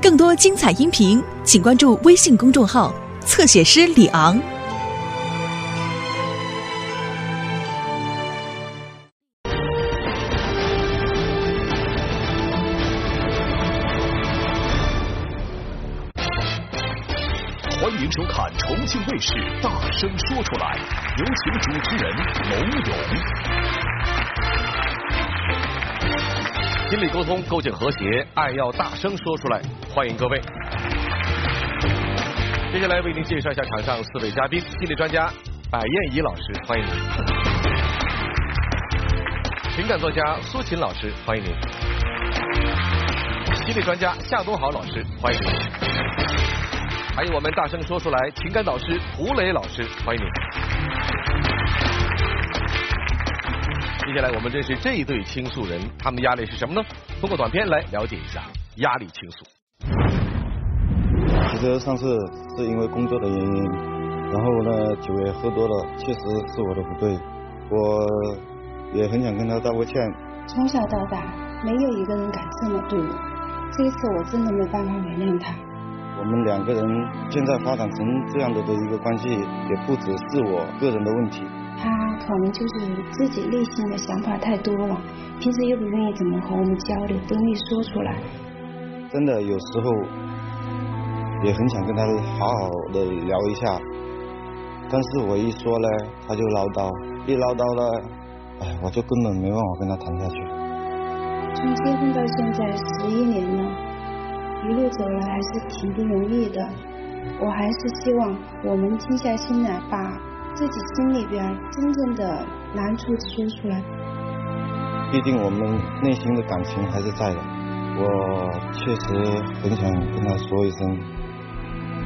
更多精彩音频，请关注微信公众号“侧写师李昂”。欢迎收看重庆卫视《大声说出来》，有请主持人龙勇。心理沟通，构建和谐，爱要大声说出来。欢迎各位。接下来为您介绍一下场上四位嘉宾：心理专家白燕怡老师，欢迎您；情感作家苏秦老师，欢迎您；心理专家夏东豪老师，欢迎您；还有我们大声说出来情感导师胡磊老师，欢迎您。接下来我们认识这一对倾诉人，他们的压力是什么呢？通过短片来了解一下压力倾诉。其实上次是因为工作的原因，然后呢酒也喝多了，确实是我的不对，我也很想跟他道个歉。从小到大，没有一个人敢这么对我，这一次我真的没办法原谅他。我们两个人现在发展成这样的的一个关系，也不只是我个人的问题。他可能就是自己内心的想法太多了，平时又不愿意怎么和我们交流，不愿意说出来。真的有时候也很想跟他好好的聊一下，但是我一说呢，他就唠叨，一唠叨呢，哎，我就根本没办法跟他谈下去。从结婚到现在十一年了，一路走来还是挺不容易的。我还是希望我们静下心来，把自己心里边真正的难处说出来。毕竟我们内心的感情还是在的，我确实很想跟他说一声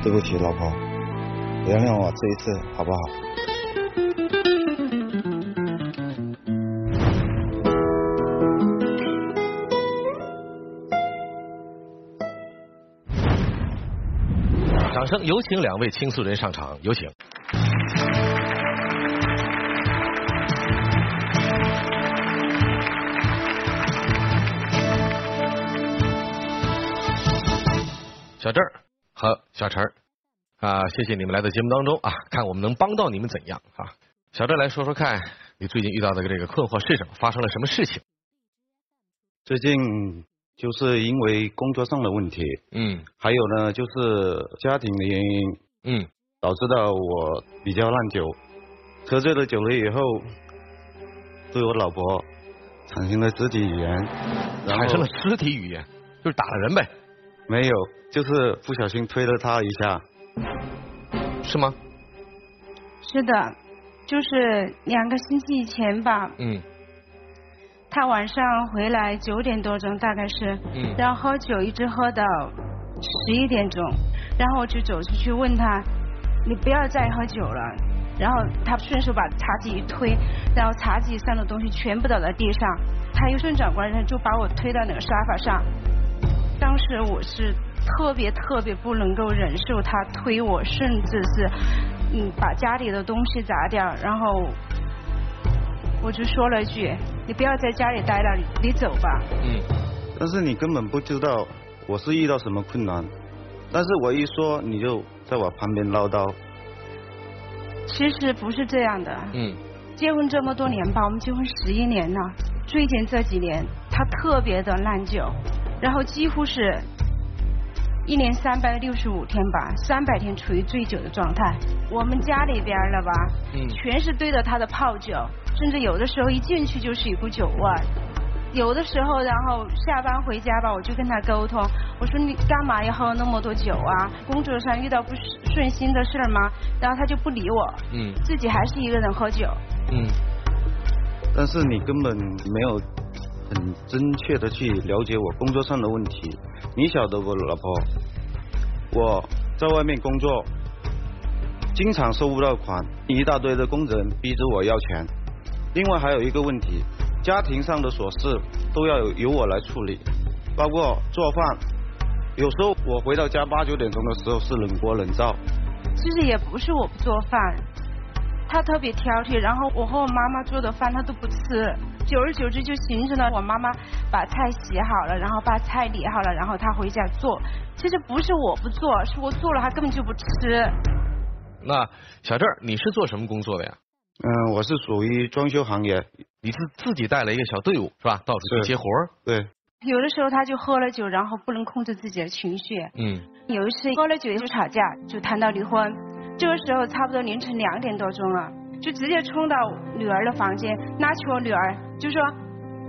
对不起，老婆，原谅我这一次好不好？掌声有请两位倾诉人上场，有请。小陈儿啊，谢谢你们来到节目当中啊，看我们能帮到你们怎样啊？小郑来说说看，你最近遇到的这个困惑是什么？发生了什么事情？最近就是因为工作上的问题，嗯还有呢就是家庭的原因，嗯导致到我比较烂酒，喝醉了酒了以后，对我老婆产生了肢体语言，然后产生了肢体语言，就是打了人呗，没有，就是不小心推了他一下，是吗？是的，就是两个星期以前吧，嗯他晚上回来九点多钟，大概是，嗯然后喝酒一直喝到十一点钟，然后我就走出去问他，你不要再喝酒了。然后他顺手把茶几一推，然后茶几上的东西全部倒在地上，他又顺转过来就把我推到那个沙发上。当时我是特别特别不能够忍受他推我，甚至是嗯把家里的东西砸掉，然后我就说了一句：“你不要在家里待了，你走吧。嗯。但是你根本不知道我是遇到什么困难，但是我一说你就在我旁边唠叨，”其实不是这样的，嗯。结婚这么多年吧，我们结婚十一年了，最近这几年他特别的烂酒，然后几乎是一年三百六十五天吧，三百天处于醉酒的状态。我们家里边了吧，嗯全是堆着他的泡酒，甚至有的时候一进去就是一股酒味儿。有的时候，然后下班回家吧，我就跟他沟通，我说你干嘛要喝那么多酒啊？工作上遇到不顺心的事儿吗？然后他就不理我，嗯自己还是一个人喝酒。嗯但是你根本没有很真切的去了解我工作上的问题。你晓得不老婆，我在外面工作，经常收不到款，一大堆的工人逼着我要钱。另外还有一个问题，家庭上的琐事都要由我来处理，包括做饭。有时候我回到家八九点钟的时候是冷锅冷灶，其实也不是我不做饭，他特别挑剔，然后我和我妈妈做的饭他都不吃，久而久之就形成了我妈妈把菜洗好了，然后把菜理好了，然后他回家做。其实不是我不做，是我做了他根本就不吃。那小郑，你是做什么工作的呀？嗯，我是属于装修行业。你是自己带了一个小队伍是吧？到处去接活儿。对。有的时候他就喝了酒，然后不能控制自己的情绪。嗯。有一次喝了酒就吵架，就谈到离婚。这个时候差不多凌晨两点多钟了，就直接冲到女儿的房间，拉起我女儿就说：“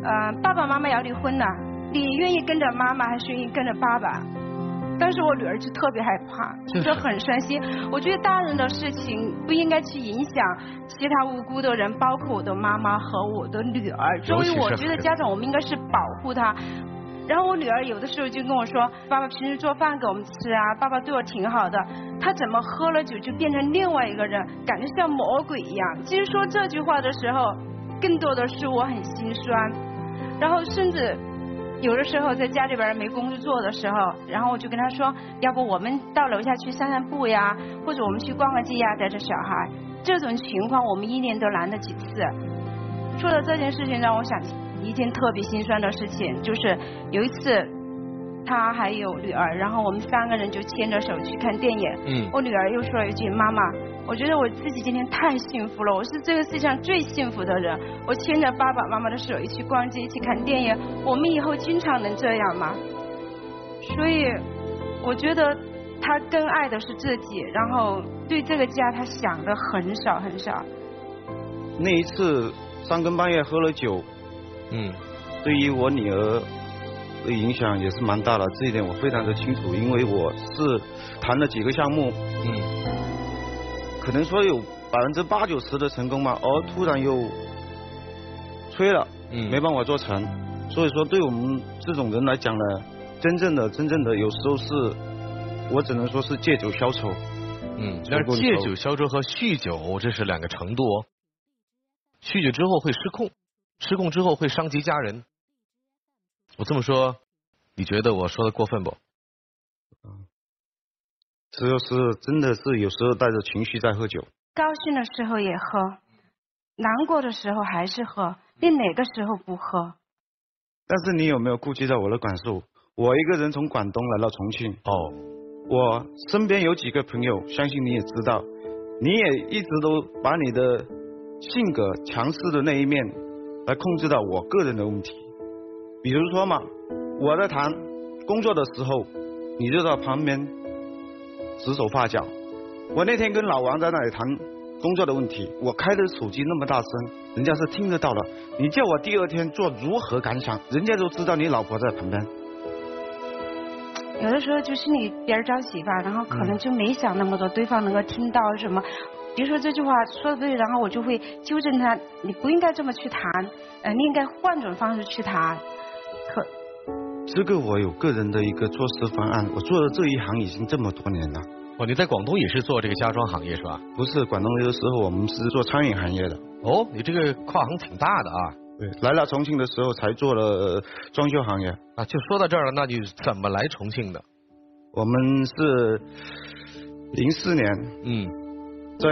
呃，爸爸妈妈要离婚了，你愿意跟着妈妈还是愿意跟着爸爸？”当时我女儿就特别害怕，就很伤心。我觉得大人的事情不应该去影响其他无辜的人，包括我的妈妈和我的女儿。作为我觉得家长我们应该是保护她。然后我女儿有的时候就跟我说：“爸爸平时做饭给我们吃啊，爸爸对我挺好的。他怎么喝了酒就变成另外一个人，感觉像魔鬼一样？”其实说这句话的时候，更多的是我很心酸。然后甚至有的时候在家里边没工作做的时候，然后我就跟他说：“要不我们到楼下去散散步呀，或者我们去逛个街呀，带着小孩。”这种情况我们一年都难得几次。说到这件事情，让我想起。一件特别心酸的事情，就是有一次，他还有女儿，然后我们三个人就牵着手去看电影。嗯。我女儿又说了一句：“妈妈，我觉得我自己今天太幸福了，我是这个世界上最幸福的人。我牵着爸爸妈妈的手一起逛街，一起看电影，我们以后经常能这样吗？”所以，我觉得他更爱的是自己，然后对这个家他想的很少很少。那一次三更半夜喝了酒。嗯，对于我女儿的影响也是蛮大的，这一点我非常的清楚，因为我是谈了几个项目，嗯，可能说有百分之八九十的成功嘛，而突然又吹了，嗯，没办法做成，所以说对我们这种人来讲呢，真正的真正的有时候是，我只能说是借酒消愁，嗯，但是借酒消愁和酗酒这是两个程度哦，酗酒之后会失控。失控之后会伤及家人，我这么说，你觉得我说的过分不？嗯，只有是真的是有时候带着情绪在喝酒。高兴的时候也喝，难过的时候还是喝，你哪个时候不喝？但是你有没有顾及到我的感受？我一个人从广东来到重庆。哦。我身边有几个朋友，相信你也知道，你也一直都把你的性格强势的那一面。来控制到我个人的问题，比如说嘛，我在谈工作的时候，你就在旁边指手画脚。我那天跟老王在那里谈工作的问题，我开的手机那么大声，人家是听得到的。你叫我第二天做如何感想，人家都知道你老婆在旁边。有的时候就心里边着急吧，然后可能就没想那么多，对方能够听到什么。比如说这句话说的对，然后我就会纠正他，你不应该这么去谈，呃，你应该换种方式去谈。可这个我有个人的一个做事方案，我做的这一行已经这么多年了。哦，你在广东也是做这个家装行业是吧？不是，广东的时候我们是做餐饮行业的。哦，你这个跨行挺大的啊。对，来了重庆的时候才做了装修行业。啊，就说到这儿了，那你怎么来重庆的？我们是零四年。嗯。在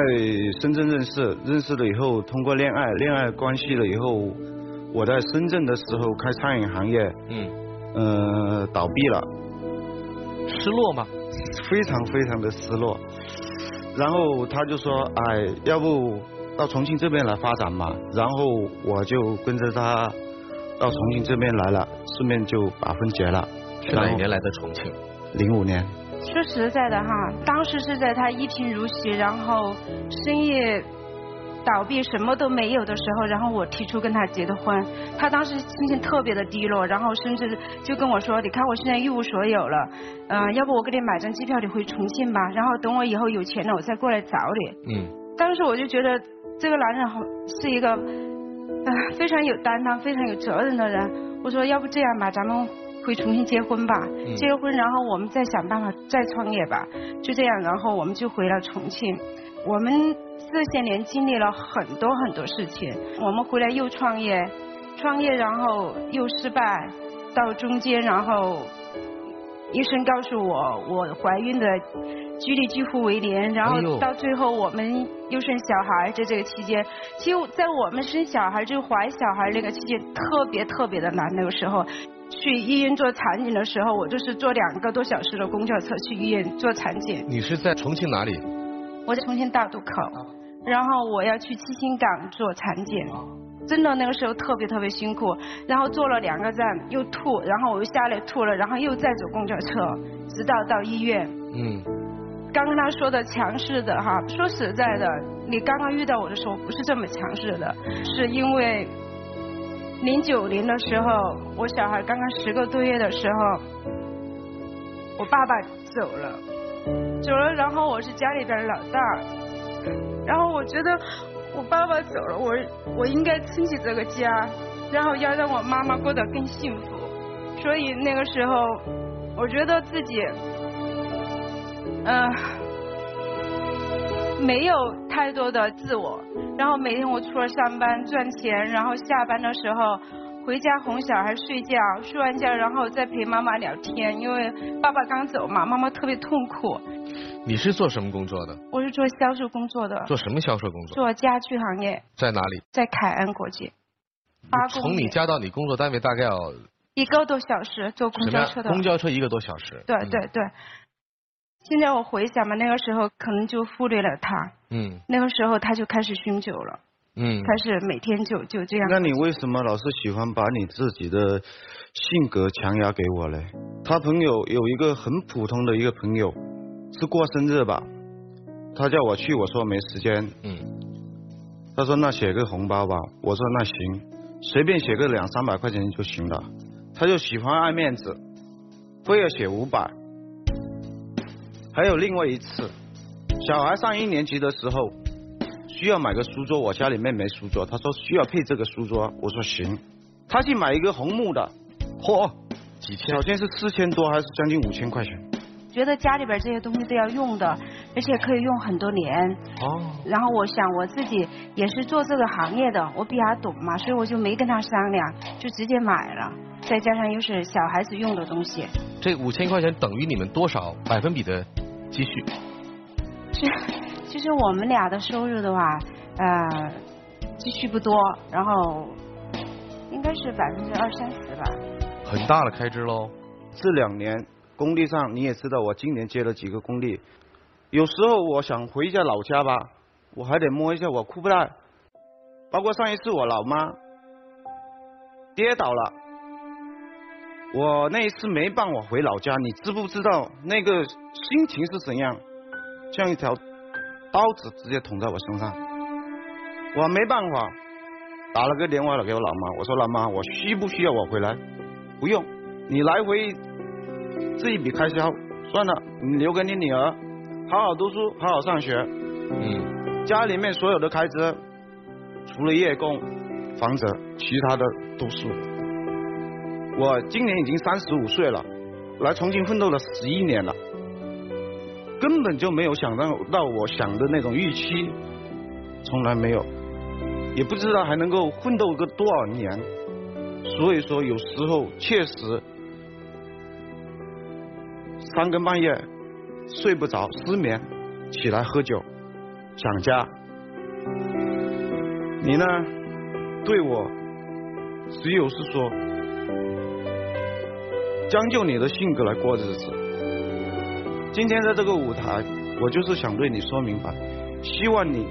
深圳认识，认识了以后，通过恋爱，恋爱关系了以后，我在深圳的时候开餐饮行业，嗯，呃，倒闭了，失落吗？非常非常的失落。然后他就说，哎，要不到重庆这边来发展嘛？然后我就跟着他到重庆这边来了，顺便就把婚结了。是哪一年来的重庆？零五年。说实在的哈，当时是在他一贫如洗，然后生意倒闭，什么都没有的时候，然后我提出跟他结的婚。他当时心情特别的低落，然后甚至就跟我说：“你看我现在一无所有了，嗯，要不我给你买张机票，你回重庆吧，然后等我以后有钱了，我再过来找你。”嗯。当时我就觉得这个男人好是一个啊非常有担当、非常有责任的人。我说：“要不这样吧，咱们。”回重新结婚吧，结了婚，然后我们再想办法再创业吧，就这样，然后我们就回了重庆。我们这些年经历了很多很多事情，我们回来又创业，创业然后又失败，到中间然后医生告诉我我怀孕的几率几乎为零，然后到最后我们又生小孩，在这个期间，其实在我们生小孩就怀小孩那个期间特别特别的难，那个时候去医院做产检的时候，我就是坐两个多小时的公交车去医院做产检。你是在重庆哪里？我在重庆大渡口，然后我要去七星岗做产检。真的那个时候特别特别辛苦，然后坐了两个站又吐，然后我又下来吐了，然后又再坐公交车，直到到医院。嗯。刚刚他说的强势的哈，说实在的，你刚刚遇到我的时候不是这么强势的，是因为零九年的时候，我小孩刚刚十个多月的时候，我爸爸走了，走了，然后我是家里边老大，然后我觉得。我爸爸走了，我我应该撑起这个家，然后要让我妈妈过得更幸福。所以那个时候，我觉得自己，嗯，没有太多的自我。然后每天我除了上班赚钱，然后下班的时候回家哄小孩睡觉，睡完觉然后再陪妈妈聊天。因为爸爸刚走嘛，妈妈特别痛苦。你是做什么工作的？我是做销售工作的。做什么销售工作？做家具行业。在哪里？在凯恩国际。从你家到你工作单位大概要一个多小时，坐公交车的。公交车一个多小时。对对对。现在我回想嘛，那个时候可能就忽略了他。嗯。那个时候他就开始酗酒了。嗯。开始每天就就这样。那你为什么老是喜欢把你自己的性格强压给我嘞？他朋友有一个很普通的一个朋友。是过生日吧？他叫我去，我说没时间。嗯。他说那写个红包吧，我说那行，随便写个两三百块钱就行了。他就喜欢爱面子，非要写五百。还有另外一次，小孩上一年级的时候需要买个书桌，我家里面没书桌，他说需要配这个书桌，我说行。他去买一个红木的，嚯，几千，好像是四千多还是将近五千块钱。觉得家里边这些东西都要用的，而且可以用很多年。哦。然后我想我自己也是做这个行业的，我比他懂嘛，所以我就没跟他商量，就直接买了。再加上又是小孩子用的东西。这五千块钱等于你们多少百分比的积蓄？其其实我们俩的收入的话，呃，积蓄不多，然后应该是百分之二三十吧。很大的开支喽。这两年。工地上你也知道，我今年接了几个工地，有时候我想回一下老家吧，我还得摸一下我裤带。包括上一次我老妈跌倒了，我那一次没办法回老家，你知不知道那个心情是怎样？像一条刀子直接捅在我身上，我没办法，打了个电话给我老妈，我说老妈，我需不需要我回来？不用，你来回。这一笔开销算了，你留给你女儿，好好读书，好好上学。嗯，家里面所有的开支，除了月供、房子，其他的都是。我今年已经三十五岁了，来重庆奋斗了十一年了，根本就没有想到到我想的那种预期，从来没有，也不知道还能够奋斗个多少年。所以说，有时候确实。三更半夜睡不着，失眠，起来喝酒，想家。你呢？对我只有是说将就你的性格来过日子。今天在这个舞台，我就是想对你说明白，希望你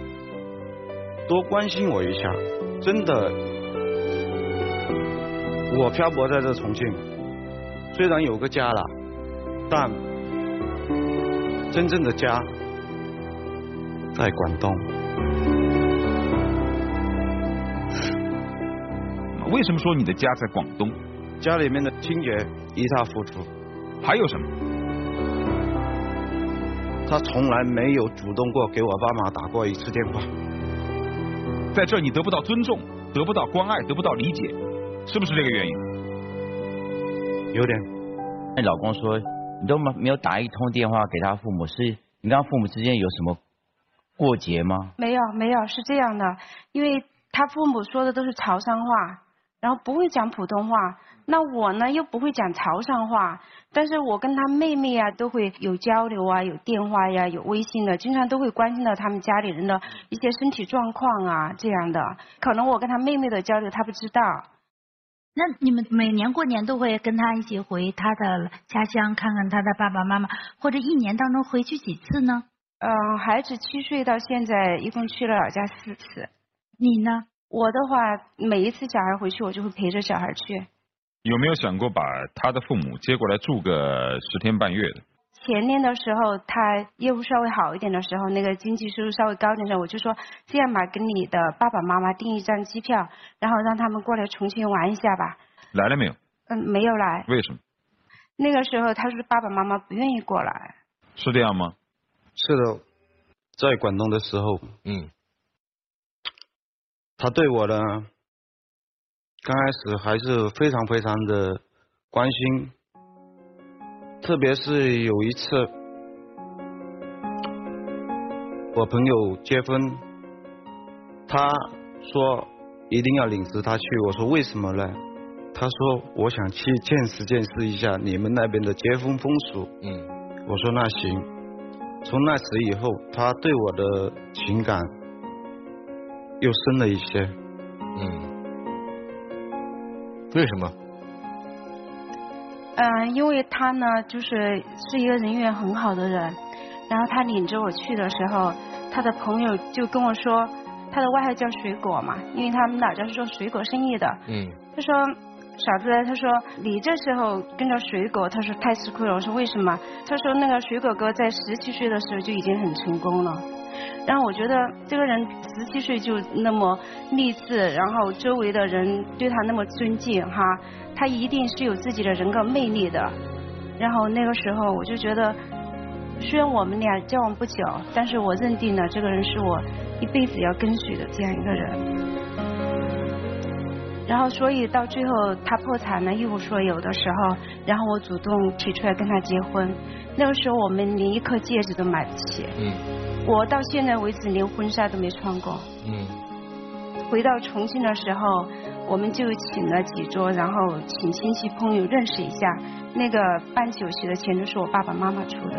多关心我一下。真的，我漂泊在这重庆，虽然有个家了。但真正的家在广东。为什么说你的家在广东？家里面的清洁一塌糊涂。还有什么？他从来没有主动过给我爸妈打过一次电话。在这你得不到尊重，得不到关爱，得不到理解，是不是这个原因？有点。那老公说。你都没没有打一通电话给他父母，是你跟他父母之间有什么过节吗？没有没有，是这样的，因为他父母说的都是潮汕话，然后不会讲普通话。那我呢又不会讲潮汕话，但是我跟他妹妹啊都会有交流啊，有电话呀，有微信的，经常都会关心到他们家里人的一些身体状况啊这样的。可能我跟他妹妹的交流他不知道。那你们每年过年都会跟他一起回他的家乡看看他的爸爸妈妈，或者一年当中回去几次呢？嗯，孩子七岁到现在一共去了老家四次。你呢？我的话，每一次小孩回去，我就会陪着小孩去。有没有想过把他的父母接过来住个十天半月的？前年的时候，他业务稍微好一点的时候，那个经济收入稍微高一点的时候，我就说这样吧，跟你的爸爸妈妈订一张机票，然后让他们过来重庆玩一下吧。来了没有？嗯，没有来。为什么？那个时候他说爸爸妈妈不愿意过来。是这样吗？是的，在广东的时候，嗯，他对我呢。刚开始还是非常非常的关心，特别是有一次我朋友结婚，他说一定要领着他去，我说为什么呢？他说我想去见识见识一下你们那边的结婚风俗。嗯，我说那行。从那时以后，他对我的情感又深了一些。嗯。为什么？嗯，因为他呢，就是是一个人缘很好的人。然后他领着我去的时候，他的朋友就跟我说，他的外号叫水果嘛，因为他们老家是做水果生意的。嗯。他说：“傻子，他说你这时候跟着水果，他说太吃亏了。”我说：“为什么？”他说：“那个水果哥在十七岁的时候就已经很成功了。”然后我觉得这个人十七岁就那么励志，然后周围的人对他那么尊敬哈，他一定是有自己的人格魅力的。然后那个时候我就觉得，虽然我们俩交往不久，但是我认定了这个人是我一辈子要跟随的这样一个人。然后所以到最后他破产了，一无所有的时候，然后我主动提出来跟他结婚。那个时候我们连一颗戒指都买不起。嗯。我到现在为止连婚纱都没穿过。嗯。回到重庆的时候，我们就请了几桌，然后请亲戚朋友认识一下。那个办酒席的钱都是我爸爸妈妈出的。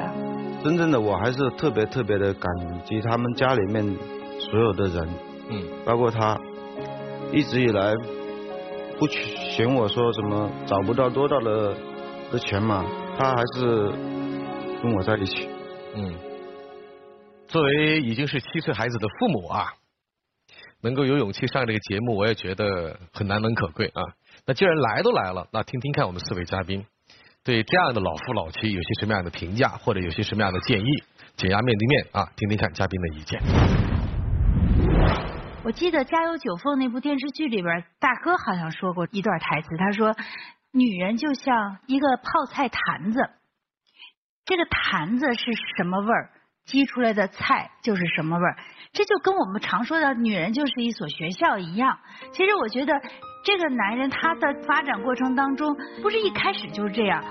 真正的我还是特别特别的感激他们家里面所有的人。嗯。包括他，一直以来不嫌我说什么找不到多大的的钱嘛，他还是跟我在一起。嗯。作为已经是七岁孩子的父母啊，能够有勇气上这个节目，我也觉得很难能可贵啊。那既然来都来了，那听听看我们四位嘉宾对这样的老夫老妻有些什么样的评价，或者有些什么样的建议，解压面对面啊，听听看嘉宾的意见。我记得《家有九凤》那部电视剧里边，大哥好像说过一段台词，他说：“女人就像一个泡菜坛子，这个坛子是什么味儿？”积出来的菜就是什么味儿，这就跟我们常说的女人就是一所学校一样。其实我觉得这个男人他的发展过程当中，不是一开始就是这样，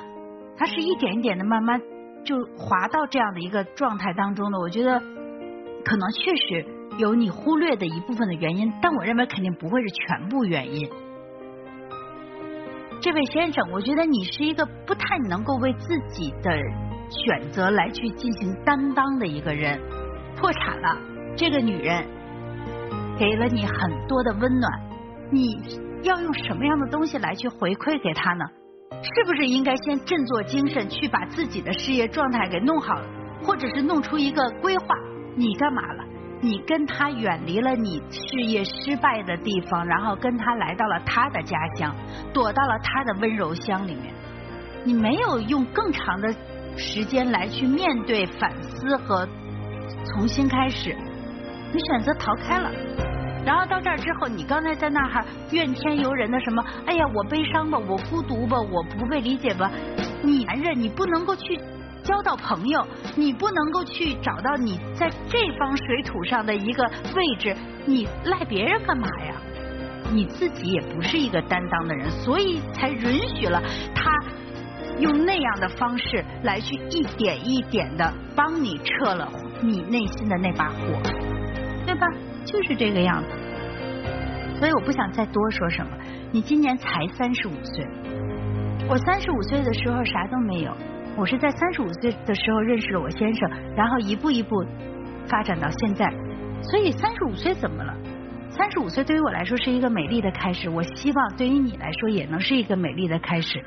他是一点一点的慢慢就滑到这样的一个状态当中的。我觉得可能确实有你忽略的一部分的原因，但我认为肯定不会是全部原因。这位先生，我觉得你是一个不太能够为自己的。选择来去进行担当的一个人，破产了，这个女人给了你很多的温暖，你要用什么样的东西来去回馈给她呢？是不是应该先振作精神，去把自己的事业状态给弄好，或者是弄出一个规划？你干嘛了？你跟他远离了你事业失败的地方，然后跟他来到了他的家乡，躲到了他的温柔乡里面，你没有用更长的。时间来去面对反思和重新开始，你选择逃开了，然后到这儿之后，你刚才在那哈怨天尤人的什么？哎呀，我悲伤吧，我孤独吧，我不被理解吧？你男人，你不能够去交到朋友，你不能够去找到你在这方水土上的一个位置，你赖别人干嘛呀？你自己也不是一个担当的人，所以才允许了他。用那样的方式来去一点一点的帮你撤了你内心的那把火，对吧？就是这个样子。所以我不想再多说什么。你今年才三十五岁，我三十五岁的时候啥都没有，我是在三十五岁的时候认识了我先生，然后一步一步发展到现在。所以三十五岁怎么了？三十五岁对于我来说是一个美丽的开始，我希望对于你来说也能是一个美丽的开始。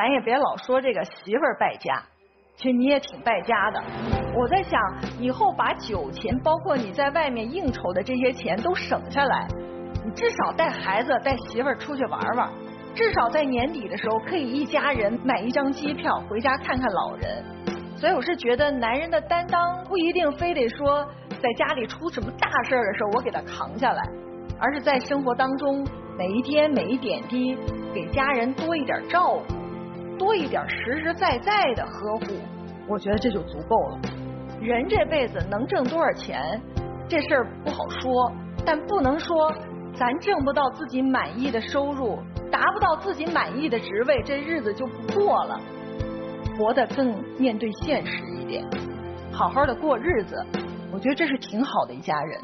咱也别老说这个媳妇儿败家，其实你也挺败家的。我在想，以后把酒钱，包括你在外面应酬的这些钱都省下来，你至少带孩子、带媳妇儿出去玩玩，至少在年底的时候可以一家人买一张机票回家看看老人。所以我是觉得，男人的担当不一定非得说在家里出什么大事儿的时候我给他扛下来，而是在生活当中每一天每一点滴给家人多一点照顾。多一点实实在在的呵护，我觉得这就足够了。人这辈子能挣多少钱，这事儿不好说，但不能说咱挣不到自己满意的收入，达不到自己满意的职位，这日子就不过了。活得更面对现实一点，好好的过日子，我觉得这是挺好的一家人。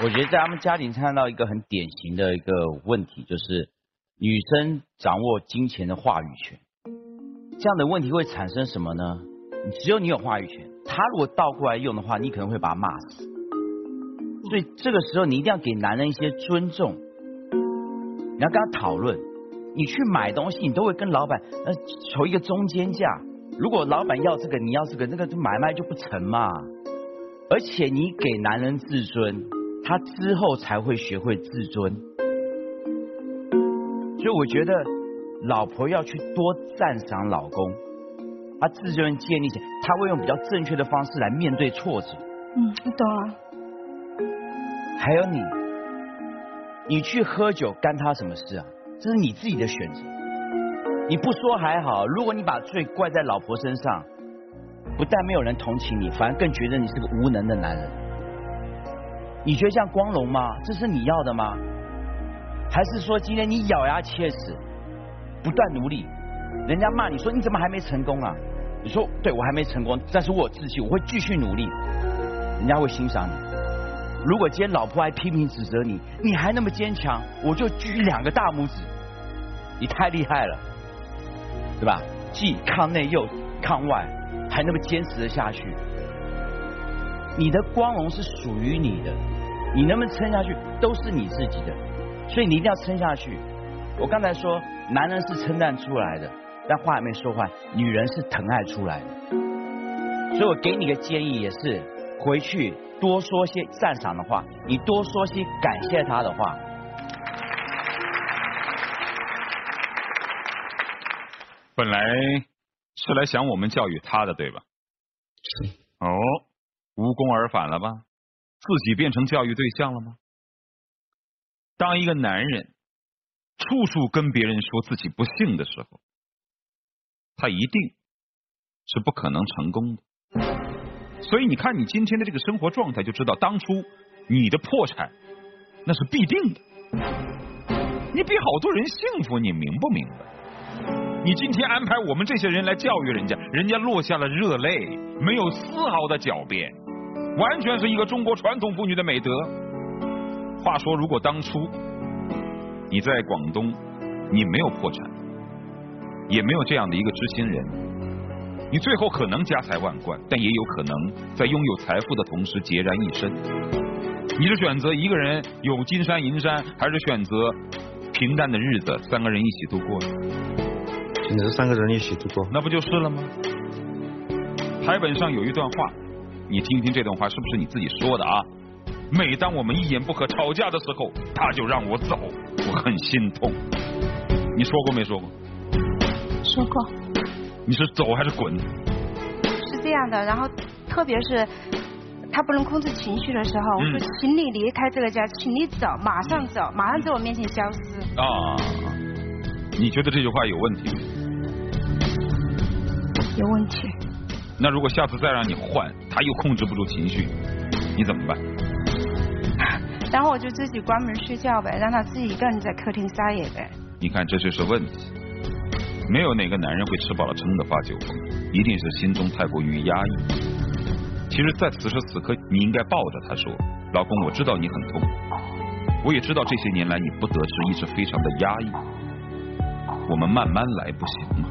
我觉得在他们家庭看到一个很典型的一个问题，就是女生掌握金钱的话语权。这样的问题会产生什么呢？只有你有话语权，他如果倒过来用的话，你可能会把他骂死。所以这个时候你一定要给男人一些尊重，你要跟他讨论。你去买东西，你都会跟老板呃求一个中间价。如果老板要这个，你要这个，那个买卖就不成嘛。而且你给男人自尊。他之后才会学会自尊，所以我觉得老婆要去多赞赏老公，他自尊建立起来，他会用比较正确的方式来面对挫折。嗯，我懂了。还有你，你去喝酒干他什么事啊？这是你自己的选择。你不说还好，如果你把罪怪在老婆身上，不但没有人同情你，反而更觉得你是个无能的男人。你觉得这样光荣吗？这是你要的吗？还是说今天你咬牙切齿，不断努力，人家骂你说你怎么还没成功啊？你说对我还没成功，但是我有志气，我会继续努力，人家会欣赏你。如果今天老婆还批评指责你，你还那么坚强，我就举两个大拇指，你太厉害了，对吧？既抗内又抗外，还那么坚持的下去。你的光荣是属于你的，你能不能撑下去都是你自己的，所以你一定要撑下去。我刚才说，男人是称赞出来的，但话还没说完，女人是疼爱出来的。所以我给你个建议，也是回去多说些赞赏的话，你多说些感谢他的话。本来是来想我们教育他的，对吧？是。哦。无功而返了吧？自己变成教育对象了吗？当一个男人处处跟别人说自己不幸的时候，他一定是不可能成功的。所以你看，你今天的这个生活状态，就知道当初你的破产那是必定的。你比好多人幸福，你明不明白？你今天安排我们这些人来教育人家，人家落下了热泪，没有丝毫的狡辩。完全是一个中国传统妇女的美德。话说，如果当初你在广东，你没有破产，也没有这样的一个知心人，你最后可能家财万贯，但也有可能在拥有财富的同时孑然一身。你是选择一个人有金山银山，还是选择平淡的日子，三个人一起度过？选择三个人一起度过，那不就是了吗？台本上有一段话。你听听这段话是不是你自己说的啊？每当我们一言不合吵架的时候，他就让我走，我很心痛。你说过没说过？说过。你是走还是滚？是这样的，然后特别是他不能控制情绪的时候，我说请你离开这个家，请你走，马上走，马上在我面前消失。啊，你觉得这句话有问题？有问题。那如果下次再让你换，他又控制不住情绪，你怎么办？然后我就自己关门睡觉呗，让他自己一个人在客厅撒野呗。你看这就是问题。没有哪个男人会吃饱了撑的发酒疯，一定是心中太过于压抑。其实，在此时此刻，你应该抱着他说：“老公，我知道你很痛苦，我也知道这些年来你不得志，一直非常的压抑。我们慢慢来，不行吗？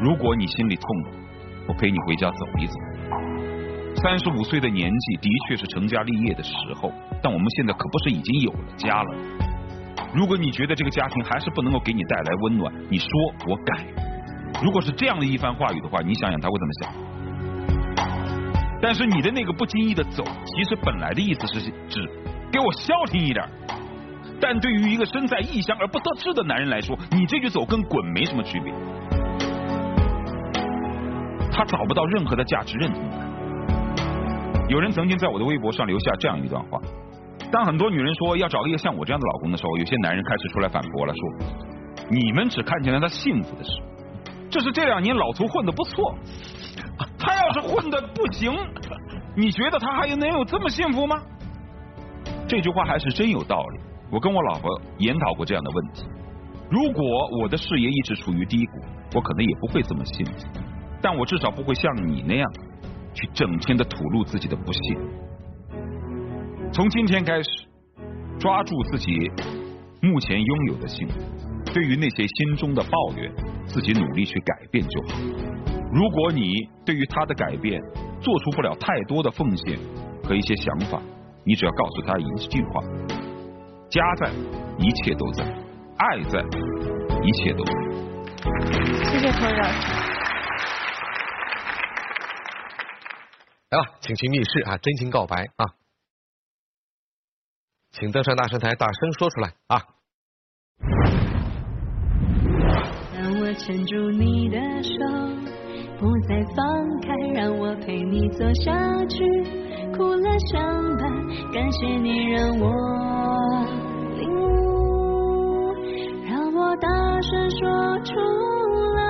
如果你心里痛，我陪你回家走一走。三十五岁的年纪的确是成家立业的时候，但我们现在可不是已经有了家了。如果你觉得这个家庭还是不能够给你带来温暖，你说我改。如果是这样的一番话语的话，你想想他会怎么想？但是你的那个不经意的走，其实本来的意思是指给我消停一点。但对于一个身在异乡而不得志的男人来说，你这句走跟滚没什么区别。他找不到任何的价值认同感。有人曾经在我的微博上留下这样一段话：当很多女人说要找一个像我这样的老公的时候，有些男人开始出来反驳了，说你们只看见了他幸福的事，这是这两年老头混的不错。他要是混的不行，你觉得他还能有这么幸福吗？这句话还是真有道理。我跟我老婆研讨过这样的问题。如果我的事业一直处于低谷，我可能也不会这么幸福。但我至少不会像你那样去整天的吐露自己的不幸。从今天开始，抓住自己目前拥有的幸福。对于那些心中的抱怨，自己努力去改变就好。如果你对于他的改变做出不了太多的奉献和一些想法，你只要告诉他一句话：家在，一切都在；爱在，一切都在。谢谢何老来吧，请去密室啊，真情告白啊，请登上大神台，大声说出来啊。让我牵住你的手。不再放开，让我陪你走下去，哭了相伴，感谢你让我领悟，让我大声说出来。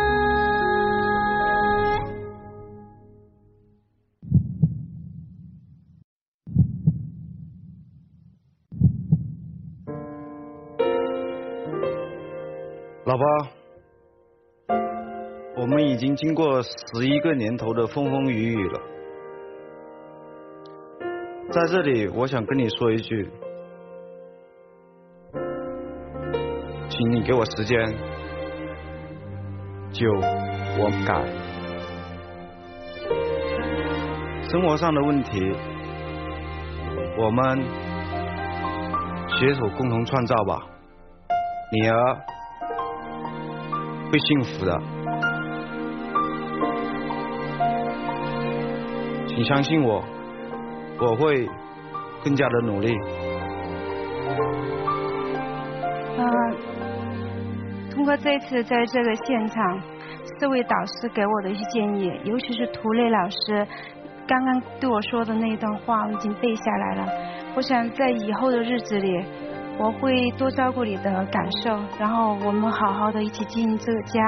老婆。我们已经经过十一个年头的风风雨雨了，在这里，我想跟你说一句，请你给我时间，酒我改，生活上的问题，我们携手共同创造吧，女儿会幸福的。请相信我，我会更加的努力。啊，通过这次在这个现场，四位导师给我的一些建议，尤其是涂磊老师刚刚对我说的那一段话，我已经背下来了。我想在以后的日子里，我会多照顾你的感受，然后我们好好的一起经营这个家，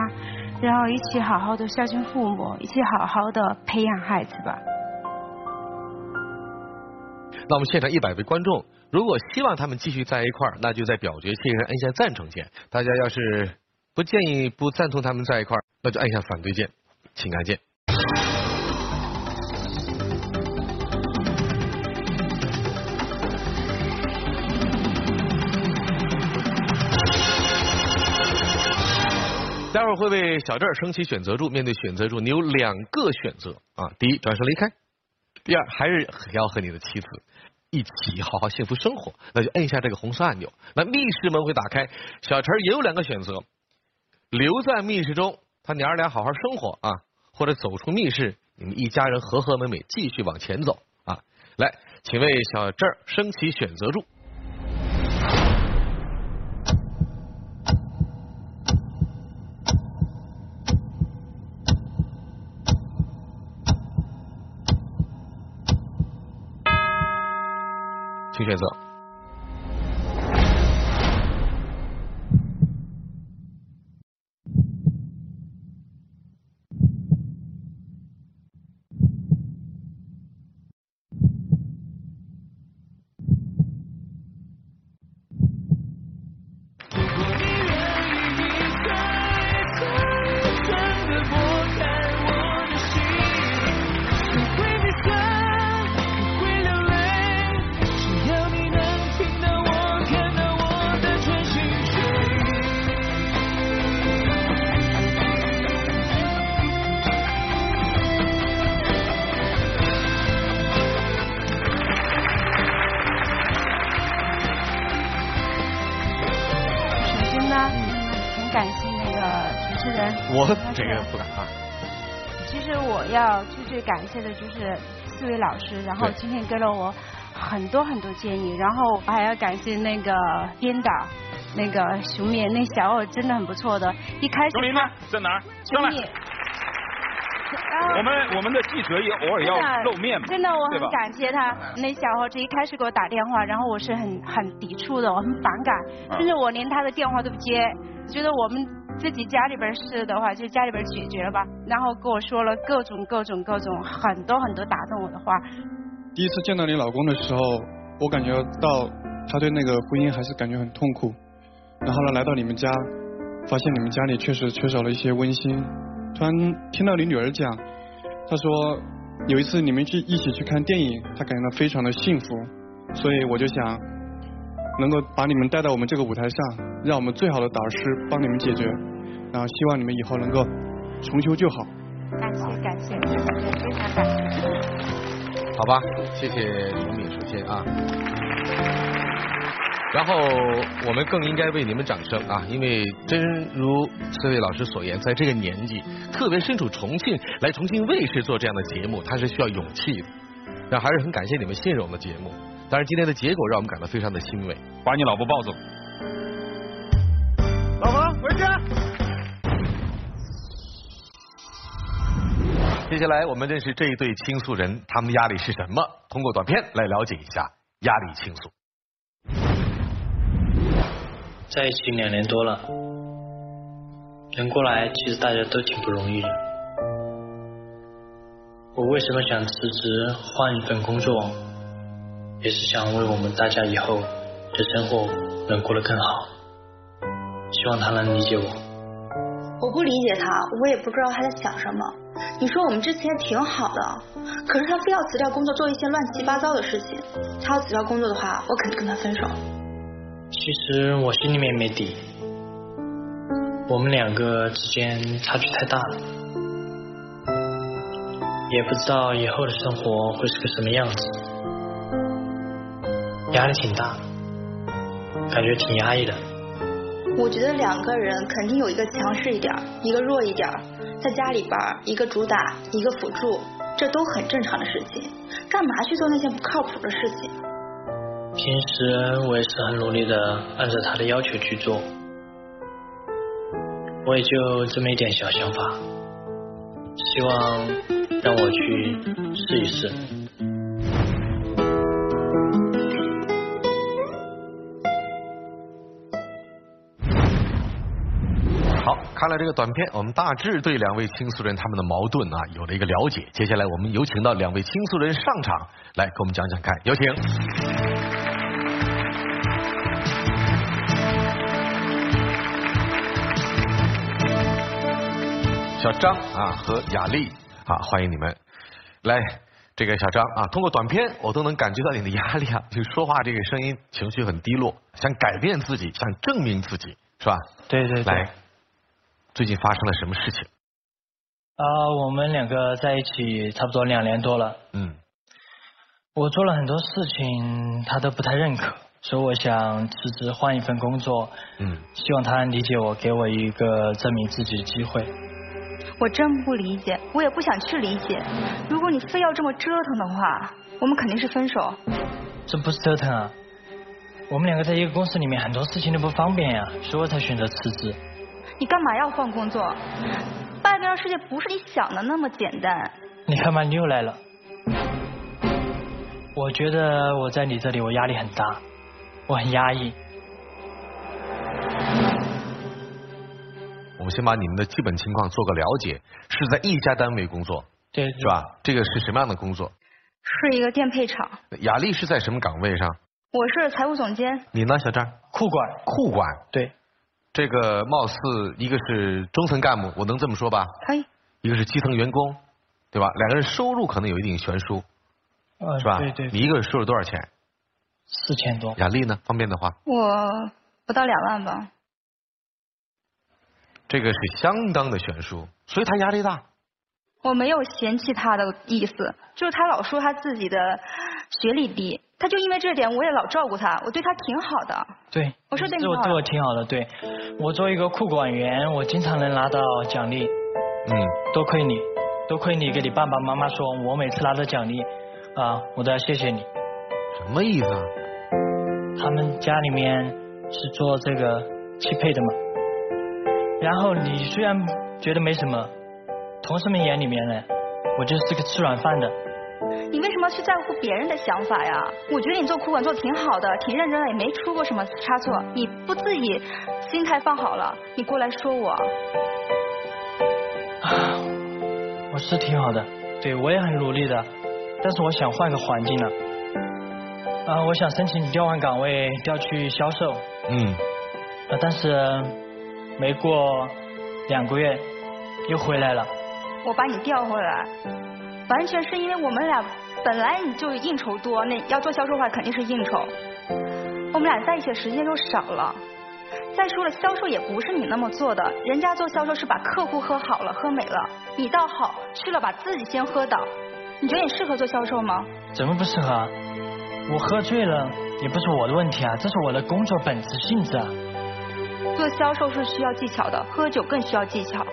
然后一起好好的孝敬父母，一起好好的培养孩子吧。那我们现场一百位观众，如果希望他们继续在一块儿，那就在表决器上按下赞成键；大家要是不建议、不赞同他们在一块儿，那就按下反对键，请按键。会为小郑升起选择柱，面对选择柱，你有两个选择啊：第一，转身离开；第二，还是要和你的妻子。一起好好幸福生活，那就摁一下这个红色按钮，那密室门会打开。小陈也有两个选择：留在密室中，他娘俩好好生活啊；或者走出密室，你们一家人和和美美继续往前走啊。来，请为小郑升起选择柱。选择。师，然后今天给了我很多很多建议，然后还要感谢那个编导，那个熊面，那小伙真的很不错的。一开始熊明呢？在哪儿？上来。我们我们的记者也偶尔要露面嘛，真的我很感谢他。那小伙子一开始给我打电话，然后我是很很抵触的，我很反感，甚至我连他的电话都不接，觉得我们自己家里边事的话，就家里边解决了吧。然后跟我说了各种各种各种很多很多打动我的话。第一次见到你老公的时候，我感觉到他对那个婚姻还是感觉很痛苦。然后呢，来到你们家，发现你们家里确实缺少了一些温馨。突然听到你女儿讲，她说有一次你们去一起去看电影，她感觉到非常的幸福，所以我就想能够把你们带到我们这个舞台上，让我们最好的导师帮你们解决，然后希望你们以后能够重修旧好。感谢感谢，非常感谢。好吧，谢谢李敏，首先啊。然后我们更应该为你们掌声啊！因为真如四位老师所言，在这个年纪，特别身处重庆来重庆卫视做这样的节目，他是需要勇气的。那还是很感谢你们信任我们的节目。但是今天的结果让我们感到非常的欣慰。把你老婆抱走。接下来我们认识这一对倾诉人，他们压力是什么？通过短片来了解一下压力倾诉。在一起两年多了，能过来其实大家都挺不容易的。我为什么想辞职换一份工作，也是想为我们大家以后的生活能过得更好。希望他能理解我。我不理解他，我也不知道他在想什么。你说我们之前挺好的，可是他非要辞掉工作做一些乱七八糟的事情。他要辞掉工作的话，我肯定跟他分手。其实我心里面没底，我们两个之间差距太大了，也不知道以后的生活会是个什么样子，压力挺大，感觉挺压抑的。我觉得两个人肯定有一个强势一点，一个弱一点，在家里边一个主打，一个辅助，这都很正常的事情，干嘛去做那些不靠谱的事情？平时我也是很努力的按照他的要求去做，我也就这么一点小想法，希望让我去试一试。看了这个短片，我们大致对两位倾诉人他们的矛盾啊有了一个了解。接下来我们有请到两位倾诉人上场来给我们讲讲看，有请。小张啊和雅丽啊，欢迎你们来。这个小张啊，通过短片我都能感觉到你的压力啊，就说话这个声音情绪很低落，想改变自己，想证明自己，是吧？对对对。来，最近发生了什么事情？啊，我们两个在一起差不多两年多了。嗯。我做了很多事情，他都不太认可，所以我想辞职换一份工作。嗯。希望他理解我，给我一个证明自己的机会。我真不理解，我也不想去理解。如果你非要这么折腾的话，我们肯定是分手。这不是折腾啊！我们两个在一个公司里面，很多事情都不方便呀，所以我才选择辞职。你干嘛要换工作？外面的世界不是你想的那么简单。你看嘛，你又来了。我觉得我在你这里，我压力很大，我很压抑。我们先把你们的基本情况做个了解，是在一家单位工作，对，是吧？这个是什么样的工作？是一个电配厂。雅丽是在什么岗位上？我是财务总监。你呢，小张？库管。库管。对。这个貌似一个是中层干部，我能这么说吧？可以。一个是基层员工，对吧？两个人收入可能有一定悬殊，是吧？对对。你一个人收入多少钱？四千多。雅丽呢？方便的话。我不到两万吧。这个是相当的悬殊，所以他压力大。我没有嫌弃他的意思，就是他老说他自己的学历低，他就因为这点，我也老照顾他，我对他挺好的。对，我说对你好。对我对我挺好的，对我作为一个库管员，我经常能拿到奖励。嗯，多亏你，多亏你给你爸爸妈妈说，我每次拿到奖励啊，我都要谢谢你。什么意思啊？他们家里面是做这个汽配的嘛，然后你虽然觉得没什么，同事们眼里面呢，我就是个吃软饭的。你为什么去在乎别人的想法呀？我觉得你做库管做的挺好的，挺认真的，也没出过什么差错。你不自己心态放好了，你过来说我。啊，我是挺好的，对我也很努力的，但是我想换个环境了。啊，我想申请调换岗位，调去销售。嗯。啊，但是没过两个月又回来了。我把你调回来。完全是因为我们俩本来你就应酬多，那要做销售的话肯定是应酬。我们俩在一起的时间就少了。再说了，销售也不是你那么做的，人家做销售是把客户喝好了、喝美了，你倒好去了把自己先喝倒。你觉得你适合做销售吗？怎么不适合？我喝醉了也不是我的问题啊，这是我的工作本质性质啊。做销售是需要技巧的，喝酒更需要技巧。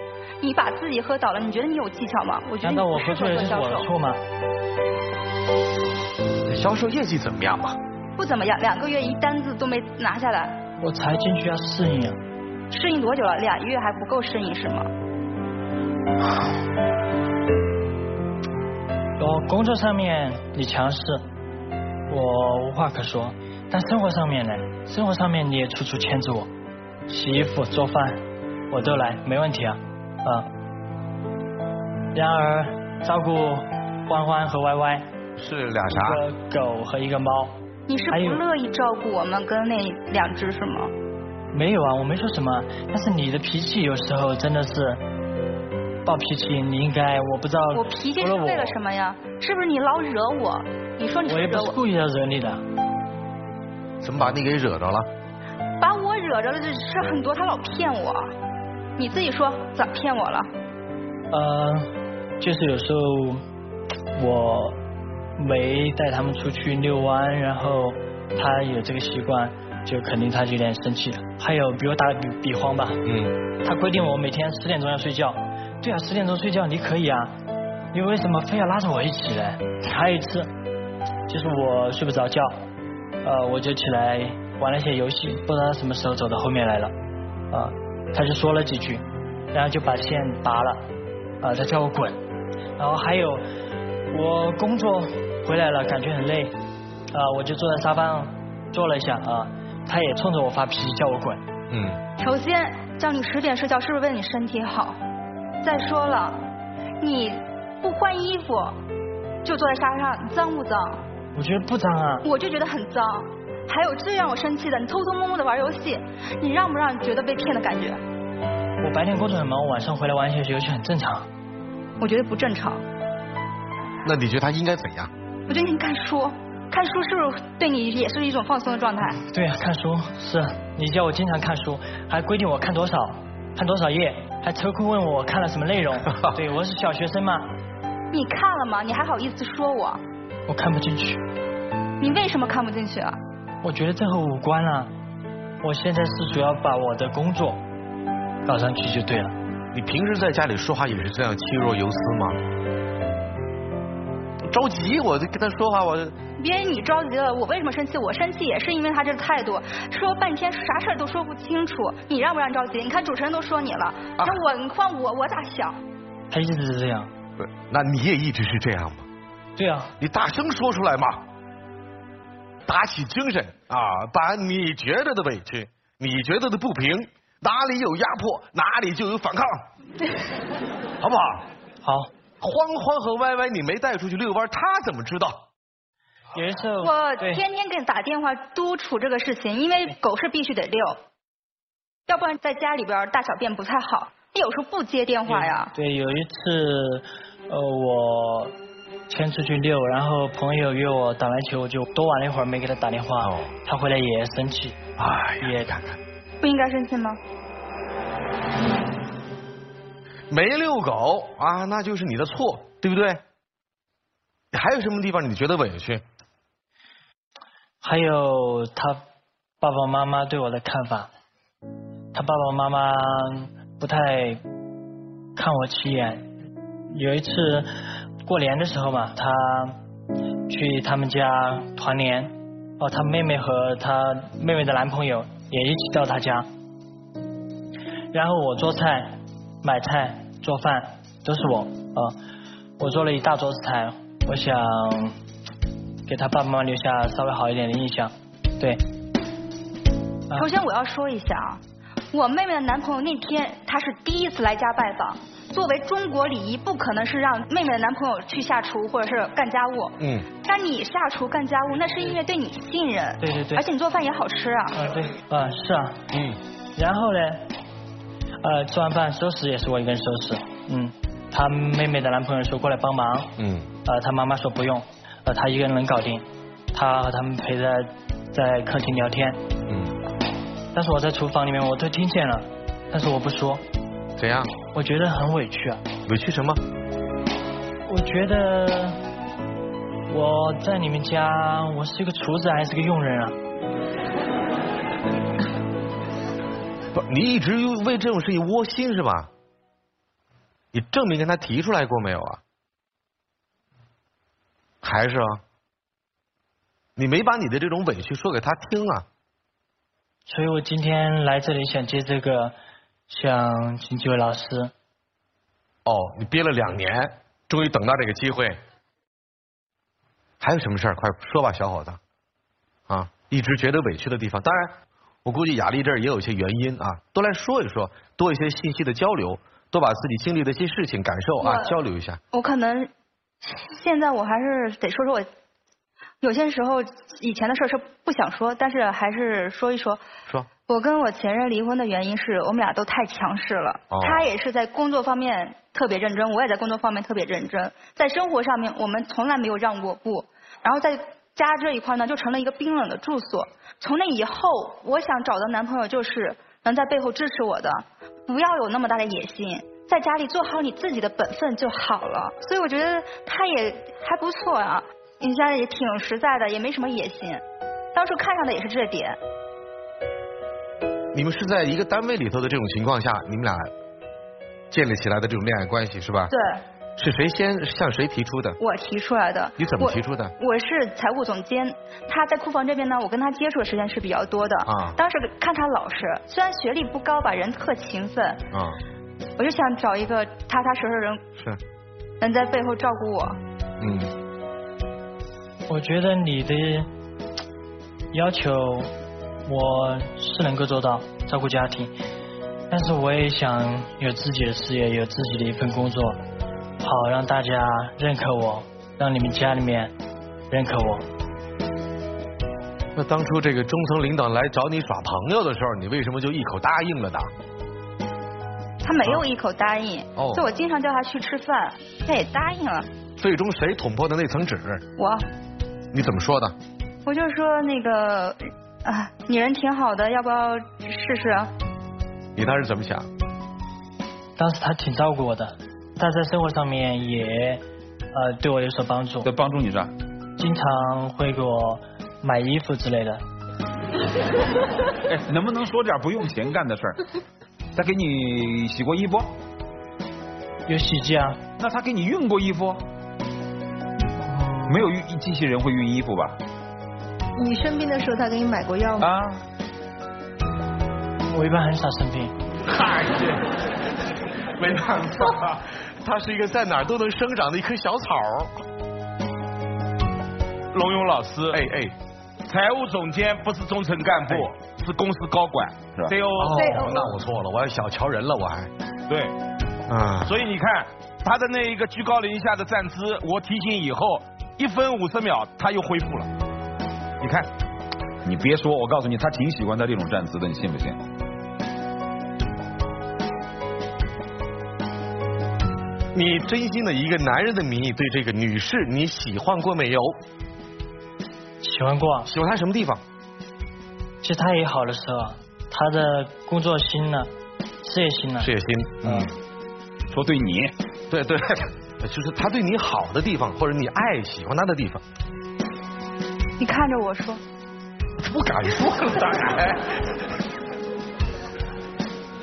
你把自己喝倒了，你觉得你有技巧吗？我觉得难道我喝醉了是我的错吗？销售业绩怎么样嘛？不怎么样，两个月一单子都没拿下来。我才进去要适应啊。适应多久了？俩月还不够适应是吗？我工作上面你强势，我无话可说。但生活上面呢？生活上面你也处处牵制我，洗衣服、做饭，我都来，没问题啊。啊，然而照顾欢欢和歪歪是俩啥？一个狗和一个猫。你是不乐意照顾我们跟那两只是吗？没有啊，我没说什么。但是你的脾气有时候真的是暴脾气，你应该我不知道。我脾气是为了什么呀？是不是你老惹我？你说你我也不是故意要惹你的。怎么把你给惹着了？把我惹着了，这事很多，他老骗我。你自己说咋骗我了？呃，就是有时候我没带他们出去遛弯，然后他有这个习惯，就肯定他就有点生气了。还有比如打个比比方吧，嗯，他规定我每天十点钟要睡觉，对啊，十点钟睡觉你可以啊，你为什么非要拉着我一起呢？还有一次，就是我睡不着觉，呃，我就起来玩了一些游戏，不知道什么时候走到后面来了，啊。他就说了几句，然后就把线拔了，啊，他叫我滚。然后还有我工作回来了，感觉很累，啊，我就坐在沙发上坐了一下，啊，他也冲着我发脾气，叫我滚。嗯。首先叫你十点睡觉，是不是为了你身体好？再说了，你不换衣服就坐在沙发上，脏不脏？我觉得不脏啊。我就觉得很脏。还有最让我生气的，你偷偷摸摸的玩游戏，你让不让觉得被骗的感觉？我白天工作很忙，晚上回来玩一些游戏很正常。我觉得不正常。那你觉得他应该怎样？我觉得你看书，看书是不是对你也是一种放松的状态？对啊，看书是。你叫我经常看书，还规定我看多少，看多少页，还抽空问我看了什么内容。对，我是小学生嘛。你看了吗？你还好意思说我？我看不进去。你为什么看不进去啊？我觉得这和无关啊，我现在是主要把我的工作搞上去就对了。你平时在家里说话也是这样气若游丝吗？着急，我就跟他说话，我。别你着急了，我为什么生气？我生气也是因为他这个态度，说半天啥事儿都说不清楚。你让不让着急？你看主持人都说你了，那我你换我我咋想？他一直是这样。对，那你也一直是这样吗？对啊。你大声说出来嘛。打起精神啊！把你觉得的委屈、你觉得的不平，哪里有压迫，哪里就有反抗，好不好？好。欢欢和歪歪，你没带出去遛弯，他怎么知道？有一次，我天天给你打电话督促这个事情，因为狗是必须得遛，要不然在家里边大小便不太好。你有时候不接电话呀。对，有一次，呃，我。牵出去遛，然后朋友约我打篮球，我就多玩了一会儿，没给他打电话。他回来也生气，哎，也看看，不应该生气吗？没遛狗啊，那就是你的错，对不对？还有什么地方你觉得委屈？还有他爸爸妈妈对我的看法，他爸爸妈妈不太看我起眼。有一次过年的时候嘛，他去他们家团年，哦，他妹妹和他妹妹的男朋友也一起到他家，然后我做菜、买菜、做饭都是我，呃，我做了一大桌子菜，我想给他爸爸妈妈留下稍微好一点的印象，对。首先我要说一下啊，我妹妹的男朋友那天他是第一次来家拜访。作为中国礼仪，不可能是让妹妹的男朋友去下厨或者是干家务。嗯。但你下厨干家务，那是因为对你信任。对对对。而且你做饭也好吃啊。啊对，啊是啊。嗯。然后呢，呃，吃完饭收拾也是我一个人收拾。嗯。他妹妹的男朋友说过来帮忙。嗯。呃，他妈妈说不用，呃，他一个人能搞定。他和他们陪着在客厅聊天。嗯。但是我在厨房里面我都听见了，但是我不说。怎样？我觉得很委屈啊！委屈什么？我觉得我在你们家，我是一个厨子还是个佣人啊？不，你一直为这种事情窝心是吧？你证明跟他提出来过没有啊？还是啊？你没把你的这种委屈说给他听啊？所以我今天来这里想借这个。想请几位老师。哦，你憋了两年，终于等到这个机会。还有什么事儿？快说吧，小伙子。啊，一直觉得委屈的地方，当然，我估计雅丽这儿也有一些原因啊，都来说一说，多一些信息的交流，多把自己经历的一些事情、感受啊交流一下。我可能现在我还是得说说我。有些时候以前的事是不想说，但是还是说一说。说。我跟我前任离婚的原因是我们俩都太强势了。哦。他也是在工作方面特别认真，我也在工作方面特别认真，在生活上面我们从来没有让过步。然后在家这一块呢，就成了一个冰冷的住所。从那以后，我想找的男朋友就是能在背后支持我的，不要有那么大的野心，在家里做好你自己的本分就好了。所以我觉得他也还不错啊。人家也挺实在的，也没什么野心。当初看上的也是这点。你们是在一个单位里头的这种情况下，你们俩建立起来的这种恋爱关系是吧？对。是谁先向谁提出的？我提出来的。你怎么提出的？我是财务总监，他在库房这边呢，我跟他接触的时间是比较多的。啊。当时看他老实，虽然学历不高吧，人特勤奋。啊。我就想找一个踏踏实实的人。是。能在背后照顾我。嗯。我觉得你的要求我是能够做到，照顾家庭，但是我也想有自己的事业，有自己的一份工作，好让大家认可我，让你们家里面认可我。那当初这个中层领导来找你耍朋友的时候，你为什么就一口答应了呢？他没有一口答应，就我经常叫他去吃饭，他也答应了。最终谁捅破的那层纸？我。你怎么说的？我就说那个啊，你人挺好的，要不要试试？你当时怎么想？当时他挺照顾我的，他在生活上面也呃对我有所帮助。在帮助你是吧？经常会给我买衣服之类的。哎，能不能说点不用钱干的事儿？他给你洗过衣服？有洗衣机啊。那他给你熨过衣服？没有熨机器人会熨衣服吧？你生病的时候他给你买过药吗？啊，我一般很少生病。嗨，没办法，他是一个在哪儿都能生长的一棵小草。龙勇老师，哎哎，财务总监不是中层干部，是公司高管，是吧？对哦，那我错了，我还小瞧人了，我还。对，嗯，所以你看他的那一个居高临下的站姿，我提醒以后。一分五十秒，他又恢复了。你看，你别说，我告诉你，他挺喜欢他这种站姿的，你信不信？你真心的一个男人的名义对这个女士，你喜欢过没有？喜欢过。喜欢她什么地方？其实她也好的时候，她的工作心呢，事业心呢。事业心，嗯。说对你，对对。就是他对你好的地方，或者你爱喜欢他的地方。你看着我说。不敢说了，当然。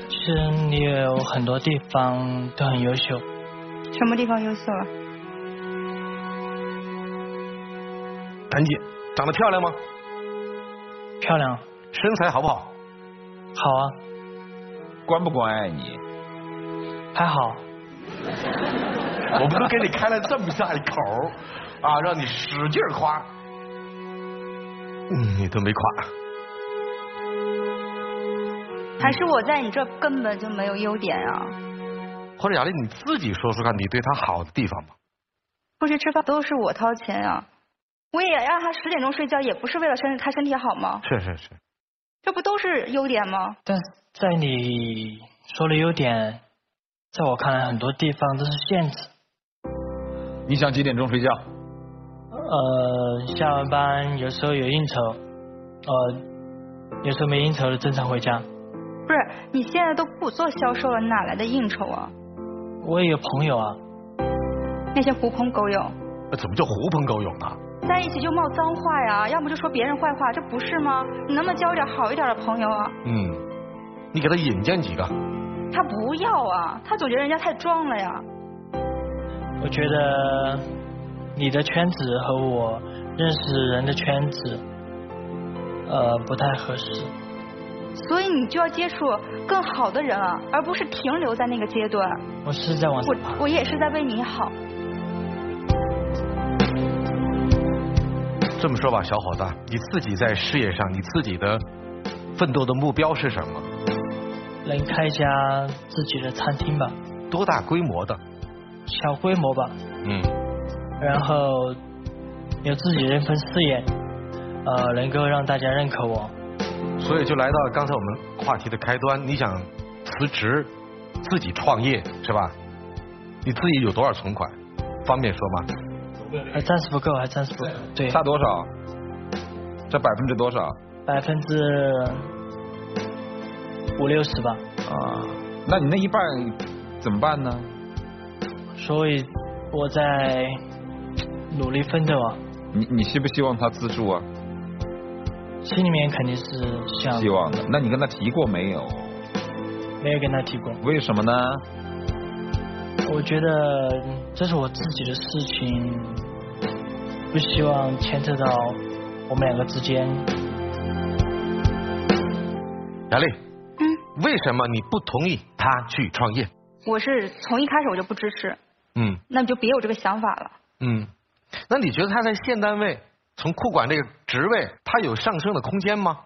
其实你有很多地方都很优秀。什么地方优秀了？赶紧，长得漂亮吗？漂亮。身材好不好？好啊。关不关爱你？还好。我不是给你开了这么大一口啊，让你使劲夸，嗯，你都没垮。还是我在你这根本就没有优点啊？或者雅丽你自己说说看，你对他好的地方吧。出去吃饭都是我掏钱啊，我也让他十点钟睡觉，也不是为了身他身体好吗？是是是。这不都是优点吗？但在你说的优点，在我看来很多地方都是限制。你想几点钟睡觉？呃，下完班有时候有应酬，呃，有时候没应酬的正常回家。不是，你现在都不做销售了，哪来的应酬啊？我也有朋友啊。那些狐朋狗友。那怎么叫狐朋狗友呢？在一起就冒脏话呀，要么就说别人坏话，这不是吗？你能不能交点好一点的朋友啊？嗯，你给他引荐几个。他不要啊，他总觉得人家太装了呀。我觉得你的圈子和我认识人的圈子，呃，不太合适。所以你就要接触更好的人啊，而不是停留在那个阶段。我是在往我我也是在为你好。这么说吧，小伙子，你自己在事业上，你自己的奋斗的目标是什么？能开一家自己的餐厅吧。多大规模的？小规模吧，嗯，然后有自己的一份事业，呃，能够让大家认可我，所以就来到刚才我们话题的开端，你想辞职自己创业是吧？你自己有多少存款？方便说吗？还暂时不够，还暂时不够，对，差多少？这百分之多少？百分之五六十吧。啊，那你那一半怎么办呢？所以我在努力奋斗啊！你你希不希望他资助啊？心里面肯定是想希望的。那你跟他提过没有？没有跟他提过。为什么呢？我觉得这是我自己的事情，不希望牵扯到我们两个之间。雅丽，嗯，为什么你不同意他去创业？我是从一开始我就不支持。嗯，那你就别有这个想法了。嗯，那你觉得他在现单位从库管这个职位，他有上升的空间吗？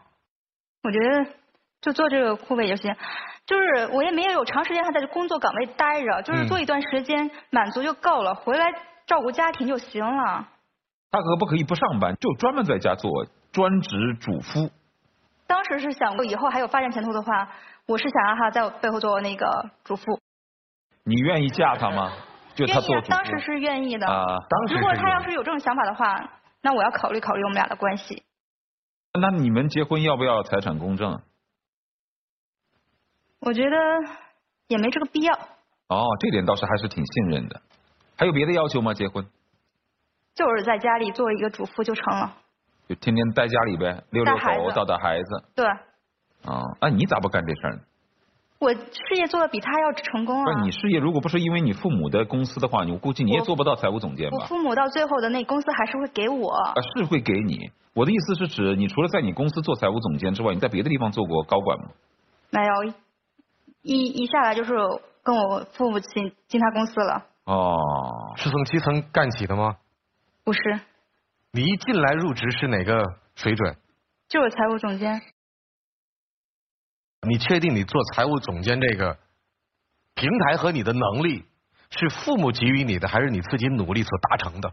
我觉得就做这个库位就行，就是我也没有长时间还在这工作岗位待着，就是做一段时间满足就够了，回来照顾家庭就行了。他可不可以不上班，就专门在家做专职主夫？当时是想过以后还有发展前途的话，我是想让他在我背后做那个主妇。你愿意嫁他吗？就他做当时是愿意的啊。当时如果他要是有这种想法的话，那我要考虑考虑我们俩的关系。那你们结婚要不要财产公证？我觉得也没这个必要。哦，这点倒是还是挺信任的。还有别的要求吗？结婚？就是在家里做一个主妇就成了。就天天待家里呗，遛遛狗，带带孩子。对。啊，那你咋不干这事儿呢？我事业做的比他要成功啊！不是你事业，如果不是因为你父母的公司的话，我估计你也做不到财务总监吧？我父母到最后的那公司还是会给我。啊，是会给你。我的意思是指，你除了在你公司做财务总监之外，你在别的地方做过高管吗？没有，一一下来就是跟我父母亲进他公司了。哦，是从基层干起的吗？不是。你一进来入职是哪个水准？就是财务总监。你确定你做财务总监这个平台和你的能力是父母给予你的，还是你自己努力所达成的？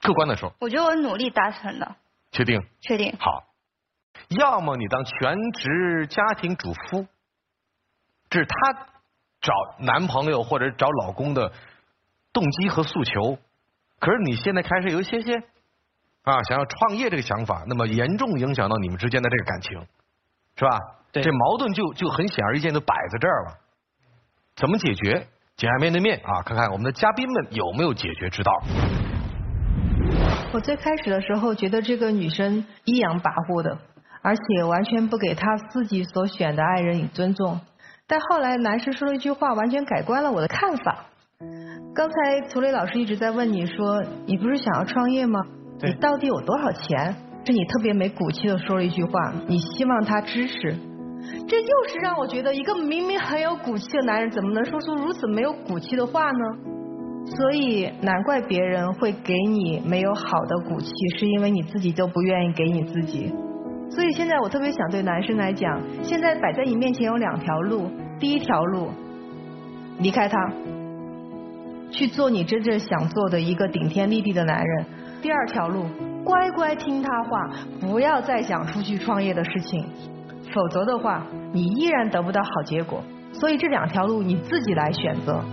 客观的说，我觉得我努力达成的。确定？确定。好，要么你当全职家庭主妇，这是她找男朋友或者找老公的动机和诉求。可是你现在开始有一些些啊，想要创业这个想法，那么严重影响到你们之间的这个感情，是吧？这矛盾就就很显而易见的摆在这儿了，怎么解决？简爱面对面啊，看看我们的嘉宾们有没有解决之道。我最开始的时候觉得这个女生阴阳跋扈的，而且完全不给她自己所选的爱人以尊重。但后来男士说了一句话，完全改观了我的看法。刚才涂磊老师一直在问你说，你不是想要创业吗？你到底有多少钱？是你特别没骨气的说了一句话，你希望他支持。这又是让我觉得，一个明明很有骨气的男人，怎么能说出如此没有骨气的话呢？所以难怪别人会给你没有好的骨气，是因为你自己都不愿意给你自己。所以现在我特别想对男生来讲，现在摆在你面前有两条路，第一条路，离开他，去做你真正想做的一个顶天立地的男人；第二条路，乖乖听他话，不要再想出去创业的事情，否则的话，你依然得不到好结果。所以这两条路你自己来选择。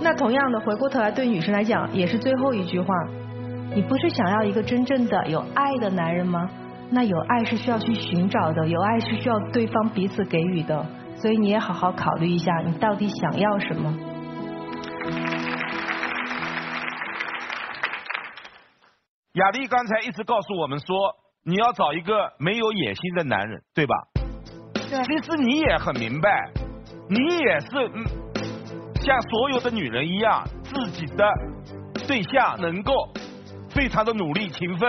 那同样的，回过头来对女生来讲，也是最后一句话。你不是想要一个真正的有爱的男人吗？那有爱是需要去寻找的，有爱是需要对方彼此给予的。所以你也好好考虑一下，你到底想要什么。雅丽刚才一直告诉我们说，你要找一个没有野心的男人，对吧？对。其实你也很明白，你也是嗯，像所有的女人一样，自己的对象能够。非常的努力勤奋，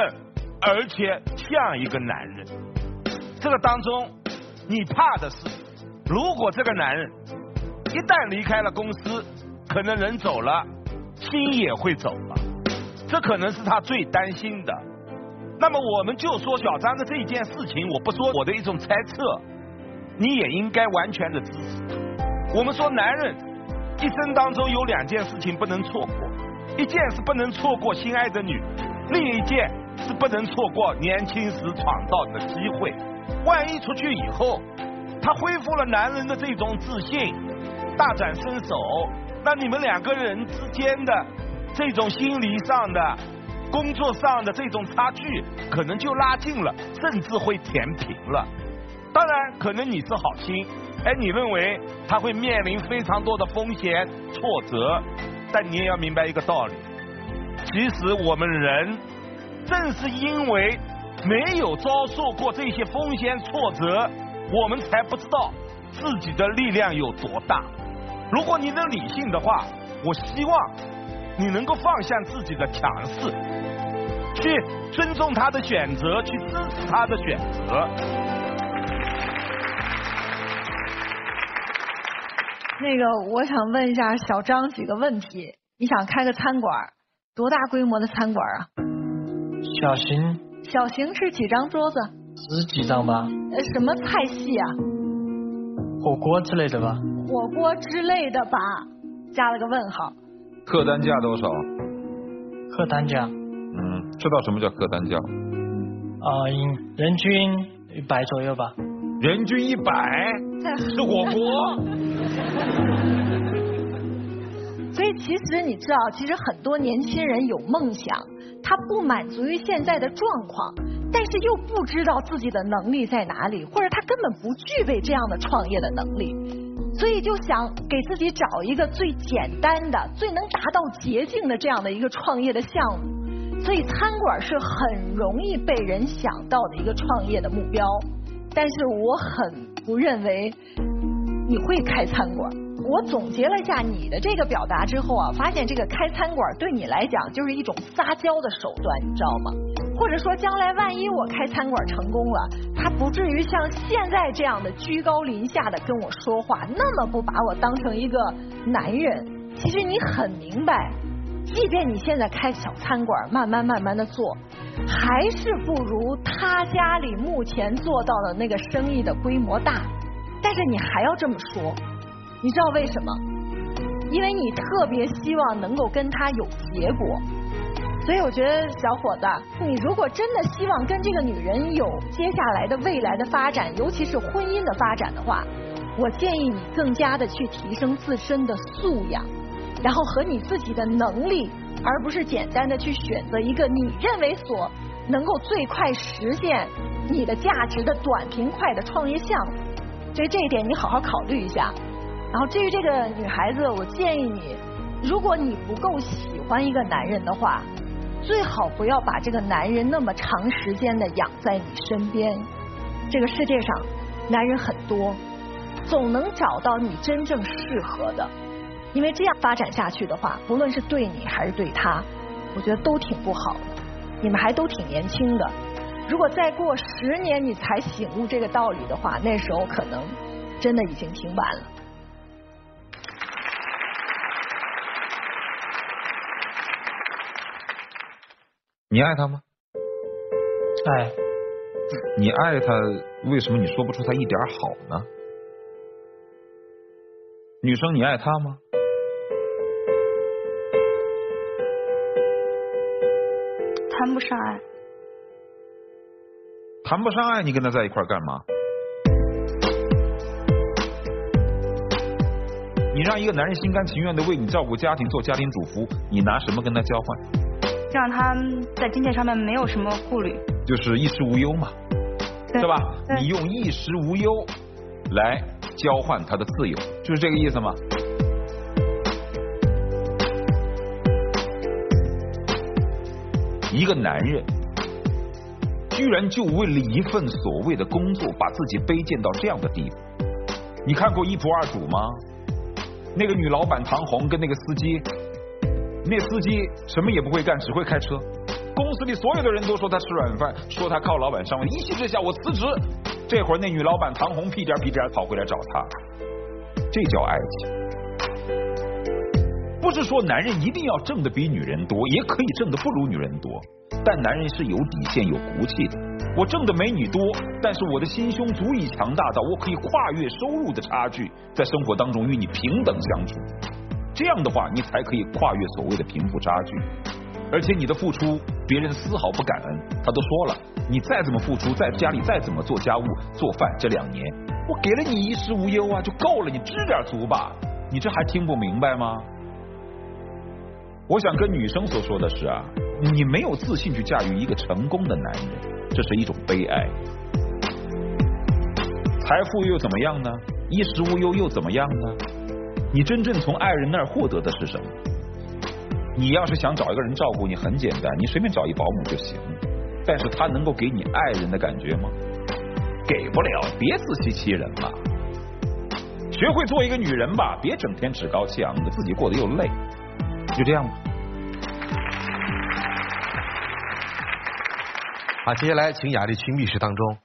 而且像一个男人。这个当中，你怕的是，如果这个男人一旦离开了公司，可能人走了，心也会走了。这可能是他最担心的。那么，我们就说小张的这一件事情，我不说我的一种猜测，你也应该完全的支持。我们说，男人一生当中有两件事情不能错过。一件是不能错过心爱的女，另一件是不能错过年轻时闯到的机会。万一出去以后，他恢复了男人的这种自信，大展身手，那你们两个人之间的这种心理上的、工作上的这种差距，可能就拉近了，甚至会填平了。当然，可能你是好心，哎，你认为他会面临非常多的风险、挫折。但你也要明白一个道理，其实我们人正是因为没有遭受过这些风险挫折，我们才不知道自己的力量有多大。如果你能理性的话，我希望你能够放下自己的强势，去尊重他的选择，去支持他的选择。那个，我想问一下小张几个问题。你想开个餐馆，多大规模的餐馆啊？小型。小型是几张桌子？十几张吧。呃，什么菜系啊？火锅之类的吧。火锅之类的吧，加了个问号。客单价多少？客单价？嗯，知道什么叫客单价？啊，人均一百左右吧。人均一百，吃火锅。所以其实你知道，其实很多年轻人有梦想，他不满足于现在的状况，但是又不知道自己的能力在哪里，或者他根本不具备这样的创业的能力，所以就想给自己找一个最简单的、最能达到捷径的这样的一个创业的项目。所以餐馆是很容易被人想到的一个创业的目标。但是我很不认为你会开餐馆。我总结了一下你的这个表达之后啊，发现这个开餐馆对你来讲就是一种撒娇的手段，你知道吗？或者说将来万一我开餐馆成功了，他不至于像现在这样的居高临下的跟我说话，那么不把我当成一个男人。其实你很明白。即便你现在开小餐馆，慢慢慢慢的做，还是不如他家里目前做到的那个生意的规模大。但是你还要这么说，你知道为什么？因为你特别希望能够跟他有结果。所以我觉得小伙子，你如果真的希望跟这个女人有接下来的未来的发展，尤其是婚姻的发展的话，我建议你更加的去提升自身的素养。然后和你自己的能力，而不是简单的去选择一个你认为所能够最快实现你的价值的短平快的创业项目。所以这一点你好好考虑一下。然后至于这个女孩子，我建议你，如果你不够喜欢一个男人的话，最好不要把这个男人那么长时间的养在你身边。这个世界上男人很多，总能找到你真正适合的。因为这样发展下去的话，不论是对你还是对他，我觉得都挺不好的。你们还都挺年轻的，如果再过十年你才醒悟这个道理的话，那时候可能真的已经挺晚了。你爱他吗？爱。你爱他，为什么你说不出他一点好呢？女生，你爱他吗？谈不上爱。谈不上爱，你跟他在一块干嘛？你让一个男人心甘情愿的为你照顾家庭、做家庭主妇，你拿什么跟他交换？让他在金钱上面没有什么顾虑，就是衣食无忧嘛，对吧？你用衣食无忧来交换他的自由，就是这个意思吗？一个男人居然就为了一份所谓的工作，把自己卑贱到这样的地步。你看过一仆二主吗？那个女老板唐红跟那个司机。那司机什么也不会干，只会开车。公司里所有的人都说他吃软饭，说他靠老板上位。一气之下，我辞职。这会儿那女老板唐红屁颠屁颠跑回来找他，这叫爱情。不是说男人一定要挣的比女人多，也可以挣的不如女人多。但男人是有底线、有骨气的。我挣的没你多，但是我的心胸足以强大到我可以跨越收入的差距，在生活当中与你平等相处。这样的话，你才可以跨越所谓的贫富差距，而且你的付出别人丝毫不感恩。他都说了，你再怎么付出，在家里再怎么做家务、做饭，这两年我给了你衣食无忧啊，就够了，你知点足吧？你这还听不明白吗？我想跟女生所说的是啊，你没有自信去驾驭一个成功的男人，这是一种悲哀。财富又怎么样呢？衣食无忧又怎么样呢？你真正从爱人那儿获得的是什么？你要是想找一个人照顾你，很简单，你随便找一保姆就行。但是他能够给你爱人的感觉吗？给不了，别自欺欺人了。学会做一个女人吧，别整天趾高气昂的，自己过得又累。就这样吧。好，接下来请雅丽去密室当中。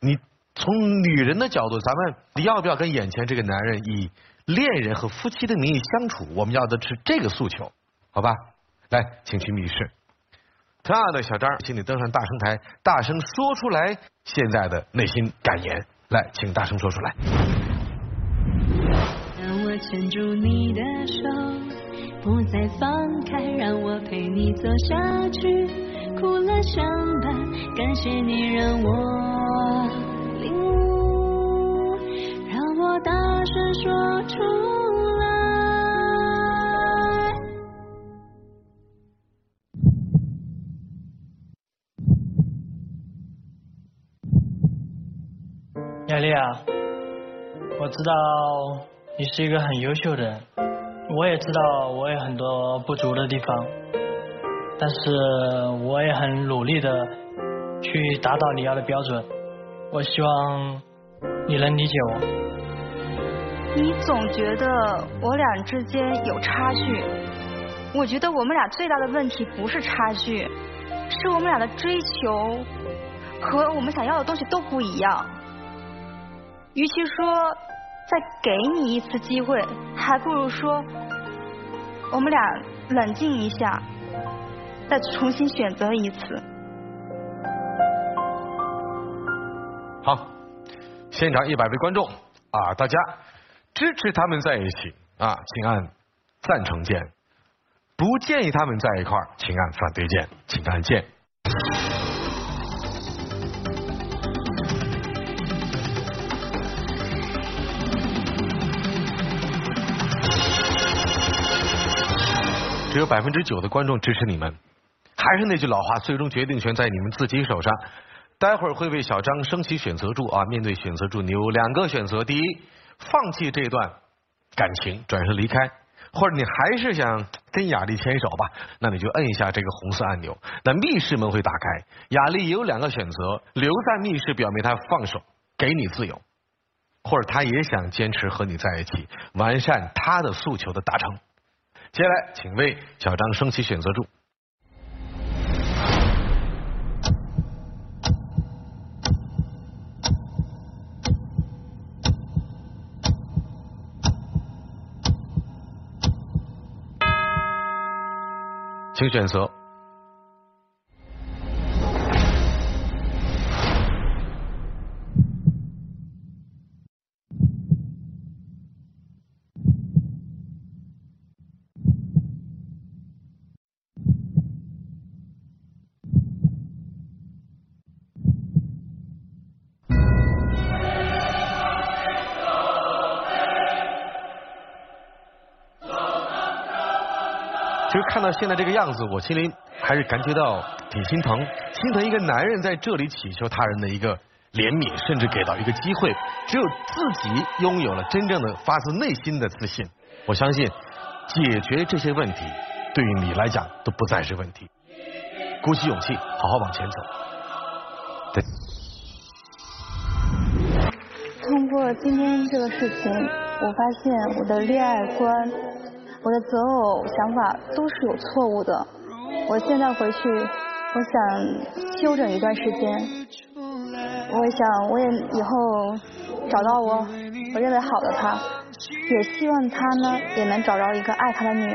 你从女人的角度，咱们你要不要跟眼前这个男人以？恋人和夫妻的名义相处，我们要的是这个诉求，好吧？来，请去密室。同样的，小张，请你登上大声台，大声说出来现在的内心感言。来，请大声说出来。牵住你的手，不再放开，让我陪你走下去，哭了相伴，感谢你让我领悟，让我。大声说出来。雅丽啊，我知道你是一个很优秀的人，我也知道我有很多不足的地方，但是我也很努力的去达到你要的标准。我希望你能理解我。你总觉得我俩之间有差距，我觉得我们俩最大的问题不是差距，是我们俩的追求和我们想要的东西都不一样。与其说再给你一次机会，还不如说我们俩冷静一下，再重新选择一次。好，现场一百位观众啊，大家。支持他们在一起啊，请按赞成键；不建议他们在一块儿，请按反对键，请按键。只有百分之九的观众支持你们。还是那句老话，最终决定权在你们自己手上。待会儿会为小张升起选择柱啊，面对选择柱，你有两个选择：第一。放弃这段感情，转身离开，或者你还是想跟雅丽牵手吧，那你就摁一下这个红色按钮，那密室门会打开。雅丽也有两个选择：留在密室，表明她放手，给你自由；或者她也想坚持和你在一起，完善她的诉求的达成。接下来，请为小张升起选择柱。请选择。到现在这个样子，我心里还是感觉到挺心疼，心疼一个男人在这里祈求他人的一个怜悯，甚至给到一个机会。只有自己拥有了真正的发自内心的自信，我相信解决这些问题对于你来讲都不再是问题。鼓起勇气，好好往前走。对。通过今天这个事情，我发现我的恋爱观。我的择偶想法都是有错误的，我现在回去，我想休整一段时间，我想我也以后找到我我认为好的他，也希望他呢也能找着一个爱他的女人。